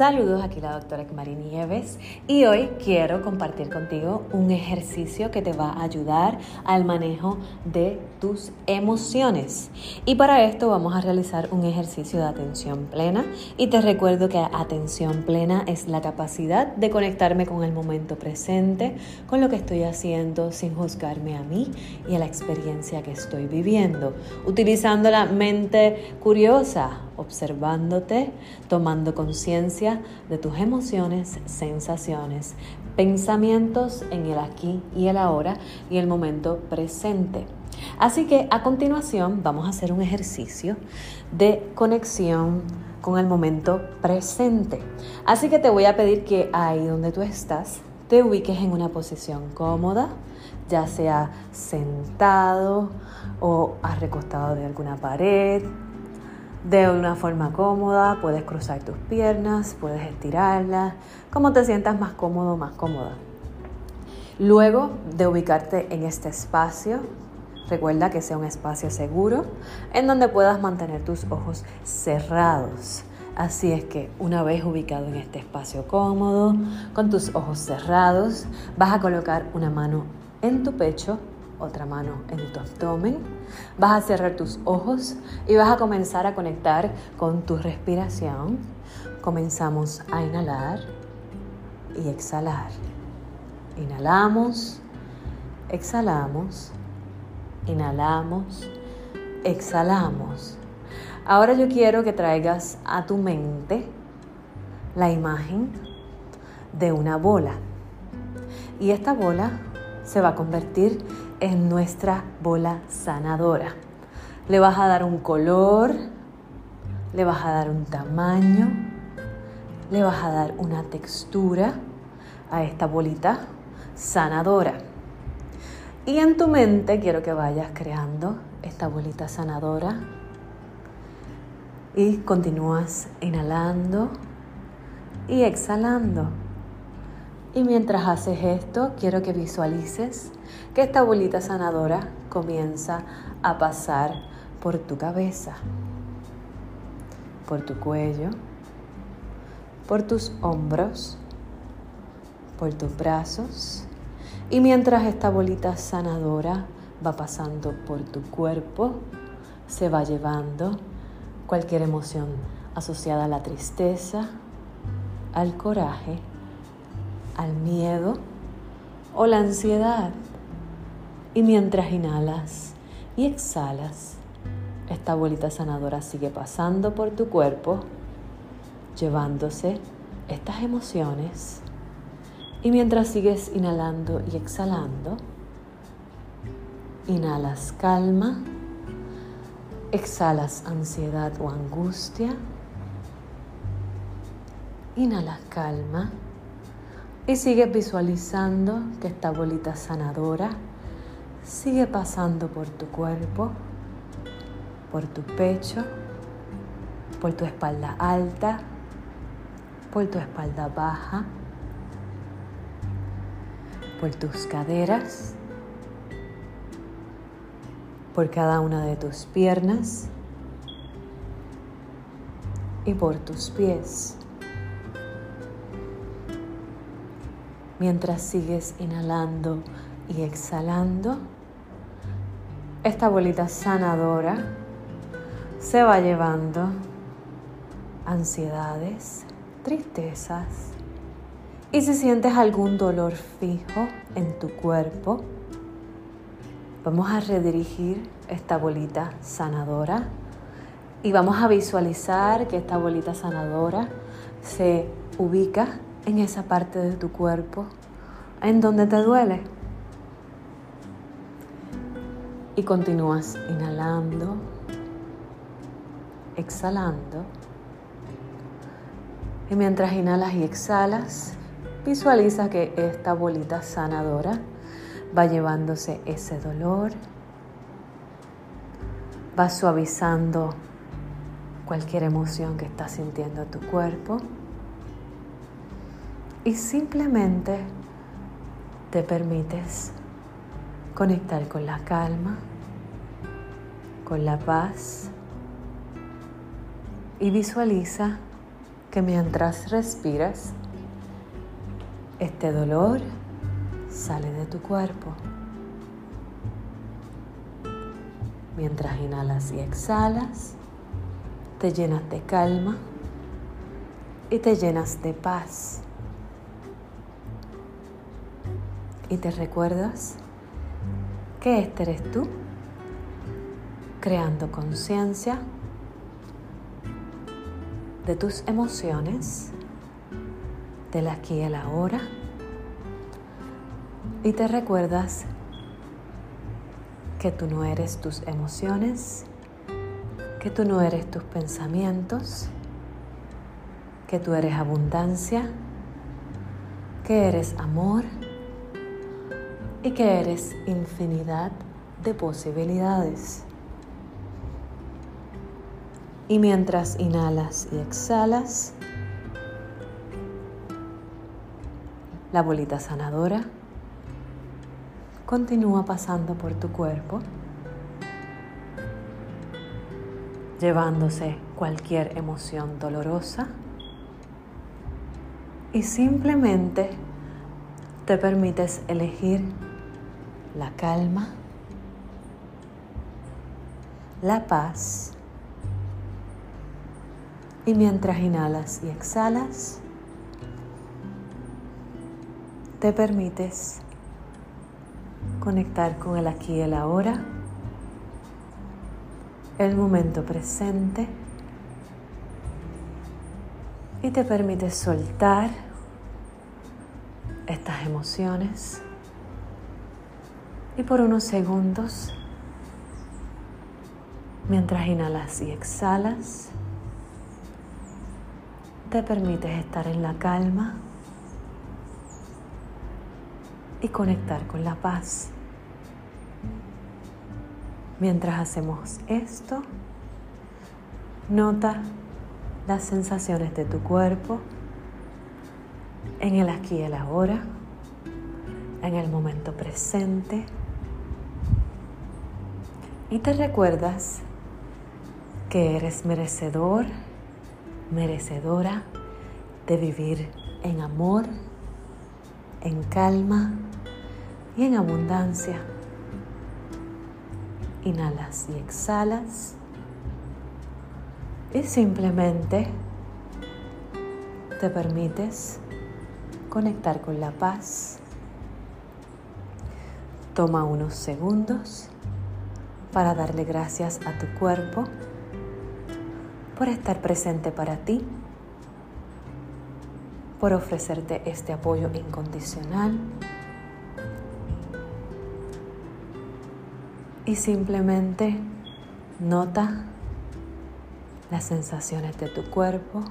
Saludos, aquí la doctora María Nieves y hoy quiero compartir contigo un ejercicio que te va a ayudar al manejo de tus emociones. Y para esto vamos a realizar un ejercicio de atención plena y te recuerdo que atención plena es la capacidad de conectarme con el momento presente, con lo que estoy haciendo sin juzgarme a mí y a la experiencia que estoy viviendo, utilizando la mente curiosa observándote, tomando conciencia de tus emociones, sensaciones, pensamientos en el aquí y el ahora y el momento presente. Así que a continuación vamos a hacer un ejercicio de conexión con el momento presente. Así que te voy a pedir que ahí donde tú estás te ubiques en una posición cómoda, ya sea sentado o recostado de alguna pared, de una forma cómoda, puedes cruzar tus piernas, puedes estirarlas, como te sientas más cómodo, más cómoda. Luego de ubicarte en este espacio, recuerda que sea un espacio seguro en donde puedas mantener tus ojos cerrados. Así es que una vez ubicado en este espacio cómodo, con tus ojos cerrados, vas a colocar una mano en tu pecho otra mano en tu abdomen. Vas a cerrar tus ojos y vas a comenzar a conectar con tu respiración. Comenzamos a inhalar y exhalar. Inhalamos, exhalamos, inhalamos, exhalamos. Ahora yo quiero que traigas a tu mente la imagen de una bola. Y esta bola se va a convertir en nuestra bola sanadora. Le vas a dar un color, le vas a dar un tamaño, le vas a dar una textura a esta bolita sanadora. Y en tu mente quiero que vayas creando esta bolita sanadora y continúas inhalando y exhalando. Y mientras haces esto, quiero que visualices que esta bolita sanadora comienza a pasar por tu cabeza, por tu cuello, por tus hombros, por tus brazos. Y mientras esta bolita sanadora va pasando por tu cuerpo, se va llevando cualquier emoción asociada a la tristeza, al coraje, al miedo o la ansiedad. Y mientras inhalas y exhalas, esta bolita sanadora sigue pasando por tu cuerpo, llevándose estas emociones. Y mientras sigues inhalando y exhalando, inhalas calma, exhalas ansiedad o angustia, inhalas calma y sigues visualizando que esta bolita sanadora sigue pasando por tu cuerpo, por tu pecho, por tu espalda alta, por tu espalda baja, por tus caderas, por cada una de tus piernas y por tus pies. Mientras sigues inhalando y exhalando, esta bolita sanadora se va llevando ansiedades, tristezas. Y si sientes algún dolor fijo en tu cuerpo, vamos a redirigir esta bolita sanadora y vamos a visualizar que esta bolita sanadora se ubica en esa parte de tu cuerpo en donde te duele. Y continúas inhalando, exhalando. Y mientras inhalas y exhalas, visualiza que esta bolita sanadora va llevándose ese dolor, va suavizando cualquier emoción que estás sintiendo en tu cuerpo y simplemente te permites conectar con la calma, con la paz y visualiza que mientras respiras, este dolor sale de tu cuerpo. Mientras inhalas y exhalas, te llenas de calma y te llenas de paz. Y te recuerdas que este eres tú, creando conciencia de tus emociones, del aquí y el ahora, y te recuerdas que tú no eres tus emociones, que tú no eres tus pensamientos, que tú eres abundancia, que eres amor y que eres infinidad de posibilidades. Y mientras inhalas y exhalas, la bolita sanadora continúa pasando por tu cuerpo, llevándose cualquier emoción dolorosa y simplemente te permites elegir la calma, la paz. Y mientras inhalas y exhalas, te permites conectar con el aquí y el ahora, el momento presente, y te permites soltar estas emociones y por unos segundos, mientras inhalas y exhalas, te permites estar en la calma y conectar con la paz. Mientras hacemos esto, nota las sensaciones de tu cuerpo en el aquí y el ahora, en el momento presente. Y te recuerdas que eres merecedor merecedora de vivir en amor, en calma y en abundancia. Inhalas y exhalas y simplemente te permites conectar con la paz. Toma unos segundos para darle gracias a tu cuerpo por estar presente para ti, por ofrecerte este apoyo incondicional. Y simplemente nota las sensaciones de tu cuerpo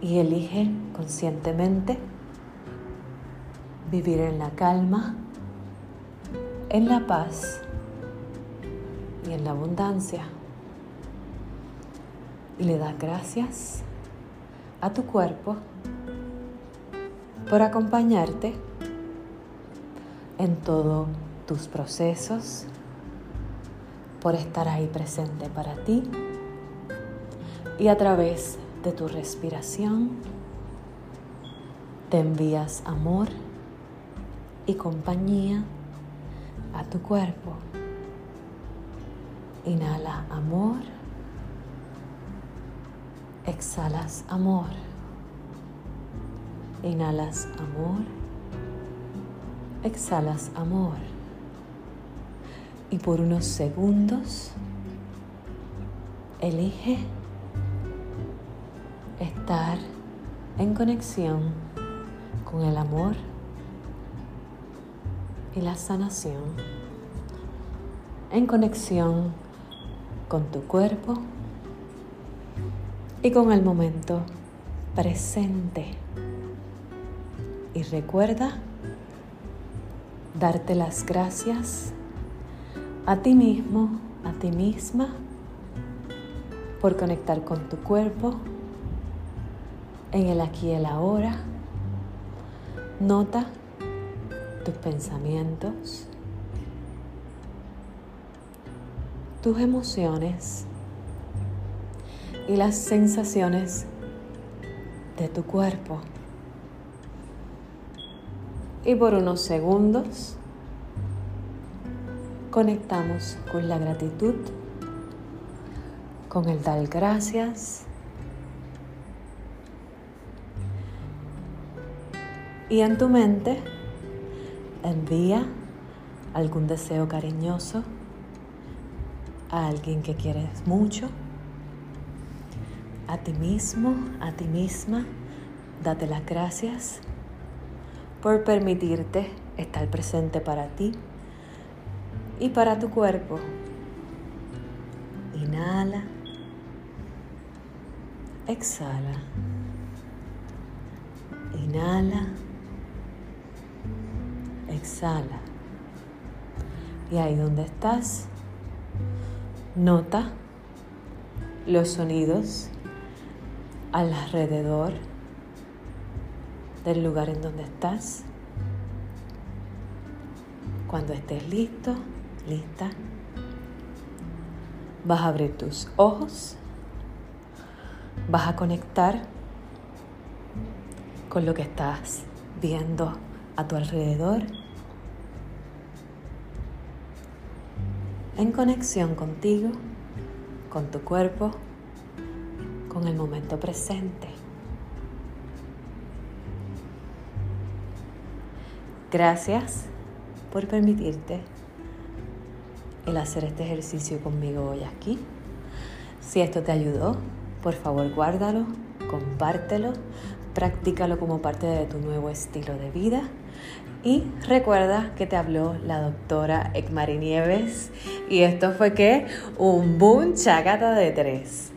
y elige conscientemente vivir en la calma, en la paz y en la abundancia. Y le das gracias a tu cuerpo por acompañarte en todos tus procesos, por estar ahí presente para ti y a través de tu respiración te envías amor y compañía a tu cuerpo. Inhala amor Exhalas amor. Inhalas amor. Exhalas amor. Y por unos segundos elige estar en conexión con el amor y la sanación, en conexión con tu cuerpo y con el momento presente. Y recuerda darte las gracias a ti mismo, a ti misma, por conectar con tu cuerpo en el aquí y el ahora. Nota tus pensamientos, tus emociones y las sensaciones de tu cuerpo. Y por unos segundos conectamos con la gratitud, con el dar gracias. Y en tu mente envía algún deseo cariñoso a alguien que quieres mucho, a ti mismo, a ti misma. Date las gracias por permitirte estar presente para ti y para tu cuerpo. Inhala. Exhala. Inhala. Exhala. Y ahí donde estás, nota los sonidos alrededor del lugar en donde estás. Cuando estés listo, lista, vas a abrir tus ojos, vas a conectar con lo que estás viendo a tu alrededor, en conexión contigo, con tu cuerpo, con el momento presente. Gracias por permitirte el hacer este ejercicio conmigo hoy aquí. Si esto te ayudó, por favor guárdalo, compártelo, practícalo como parte de tu nuevo estilo de vida. Y recuerda que te habló la doctora Ekmari Nieves y esto fue que un boom chacata de tres.